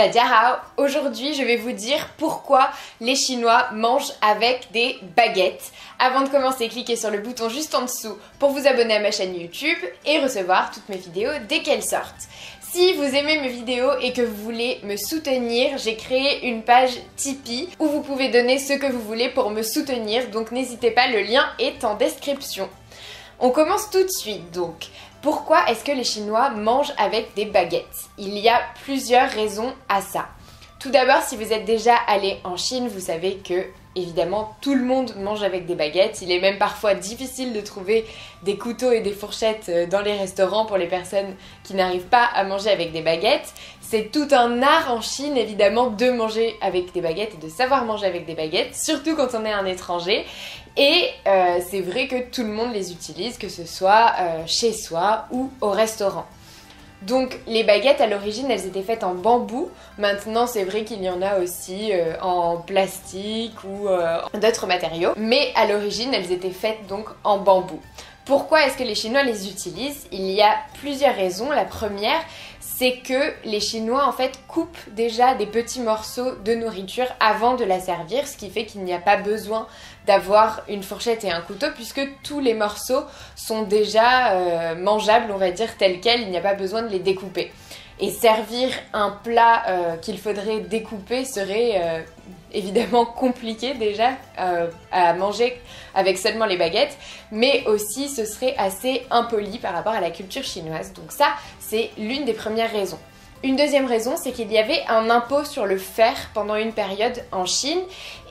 Tadiarao, aujourd'hui je vais vous dire pourquoi les Chinois mangent avec des baguettes. Avant de commencer, cliquez sur le bouton juste en dessous pour vous abonner à ma chaîne YouTube et recevoir toutes mes vidéos dès qu'elles sortent. Si vous aimez mes vidéos et que vous voulez me soutenir, j'ai créé une page Tipeee où vous pouvez donner ce que vous voulez pour me soutenir, donc n'hésitez pas, le lien est en description. On commence tout de suite donc. Pourquoi est-ce que les Chinois mangent avec des baguettes? Il y a plusieurs raisons à ça. Tout d'abord, si vous êtes déjà allé en Chine, vous savez que Évidemment, tout le monde mange avec des baguettes. Il est même parfois difficile de trouver des couteaux et des fourchettes euh, dans les restaurants pour les personnes qui n'arrivent pas à manger avec des baguettes. C'est tout un art en Chine, évidemment, de manger avec des baguettes et de savoir manger avec des baguettes, surtout quand on est un étranger. Et euh, c'est vrai que tout le monde les utilise, que ce soit euh, chez soi ou au restaurant. Donc les baguettes à l'origine elles étaient faites en bambou, maintenant c'est vrai qu'il y en a aussi euh, en plastique ou d'autres matériaux, mais à l'origine elles étaient faites donc en bambou. Pourquoi est-ce que les Chinois les utilisent? Il y a plusieurs raisons. La première, c'est que les Chinois en fait coupent déjà des petits morceaux de nourriture avant de la servir, ce qui fait qu'il n'y a pas besoin d'avoir une fourchette et un couteau puisque tous les morceaux sont déjà euh, mangeables, on va dire tels quels, il n'y a pas besoin de les découper. Et servir un plat euh, qu'il faudrait découper serait euh, évidemment compliqué déjà à manger avec seulement les baguettes, mais aussi ce serait assez impoli par rapport à la culture chinoise. Donc ça, c'est l'une des premières raisons. Une deuxième raison, c'est qu'il y avait un impôt sur le fer pendant une période en Chine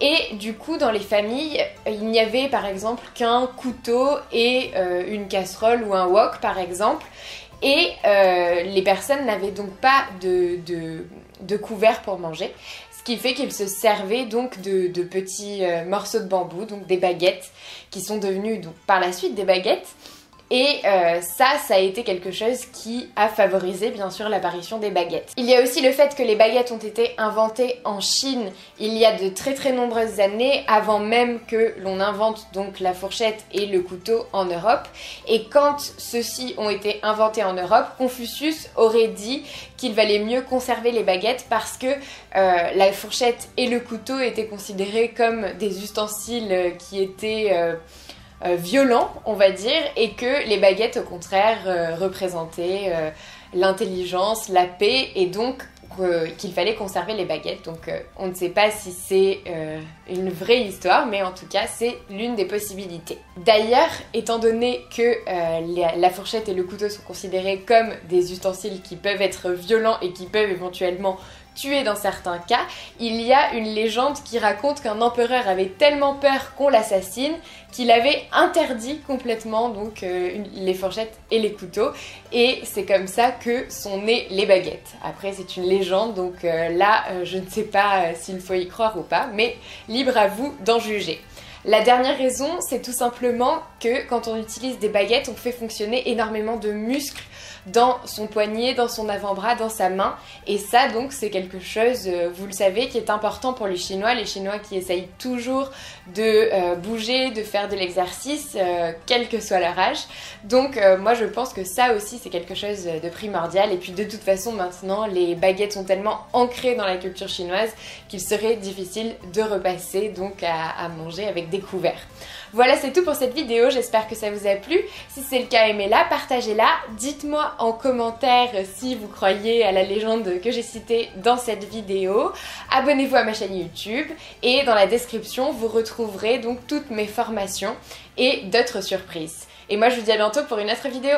et du coup dans les familles, il n'y avait par exemple qu'un couteau et euh, une casserole ou un wok par exemple et euh, les personnes n'avaient donc pas de, de, couvert pour manger. Ce qui fait qu'ils se servaient donc de, petits euh, morceaux de bambou, donc des baguettes, qui sont devenues par la suite des baguettes. Et euh, ça, ça a été quelque chose qui a favorisé bien sûr l'apparition des baguettes. Il y a aussi le fait que les baguettes ont été inventées en Chine il y a de très très nombreuses années, avant même que l'on invente donc la fourchette et le couteau en Europe. Et quand ceux-ci ont été inventés en Europe, Confucius aurait dit qu'il valait mieux conserver les baguettes parce que euh, la fourchette et le couteau étaient considérés comme des ustensiles qui étaient... Euh, violent, on va dire, et que les baguettes, au contraire, euh, représentaient euh, l'intelligence, la paix, et donc qu'il fallait conserver les baguettes. Donc on ne sait pas si c'est une vraie histoire, mais en tout cas c'est l'une des possibilités. D'ailleurs, étant donné que la fourchette et le couteau sont considérés comme des ustensiles qui peuvent être violents et qui peuvent éventuellement tué dans certains cas, il y a une légende qui raconte qu'un empereur avait tellement peur qu'on l'assassine qu'il avait interdit complètement donc euh, les fourchettes et les couteaux et c'est comme ça que sont nées les baguettes. Après c'est une légende donc euh, là euh, je ne sais pas s'il faut y croire ou pas mais libre à vous d'en juger. La dernière raison, c'est tout simplement que quand on utilise des baguettes, on fait fonctionner énormément de muscles dans son poignet, dans son avant-bras, dans sa main. Et ça, donc, c'est quelque chose, euh, vous le savez, qui est important pour les Chinois. Les Chinois qui essayent toujours de euh, bouger, de faire de l'exercice, euh, quel que soit leur âge. Donc, moi, je pense que ça aussi, c'est quelque chose de primordial. Et puis, de toute façon, maintenant, les baguettes sont tellement ancrées dans la culture chinoise qu'il serait difficile de repasser donc à, à manger avec des couverts. Voilà, c'est tout pour cette vidéo. J'espère que ça vous a plu. Si c'est le cas, aimez-la, partagez-la. Dites-moi en commentaire si vous croyez à la légende que j'ai citée dans cette vidéo. Abonnez-vous à ma chaîne YouTube et dans la description, vous retrouverez donc toutes mes formations et d'autres surprises. Et moi, je vous dis à bientôt pour une autre vidéo.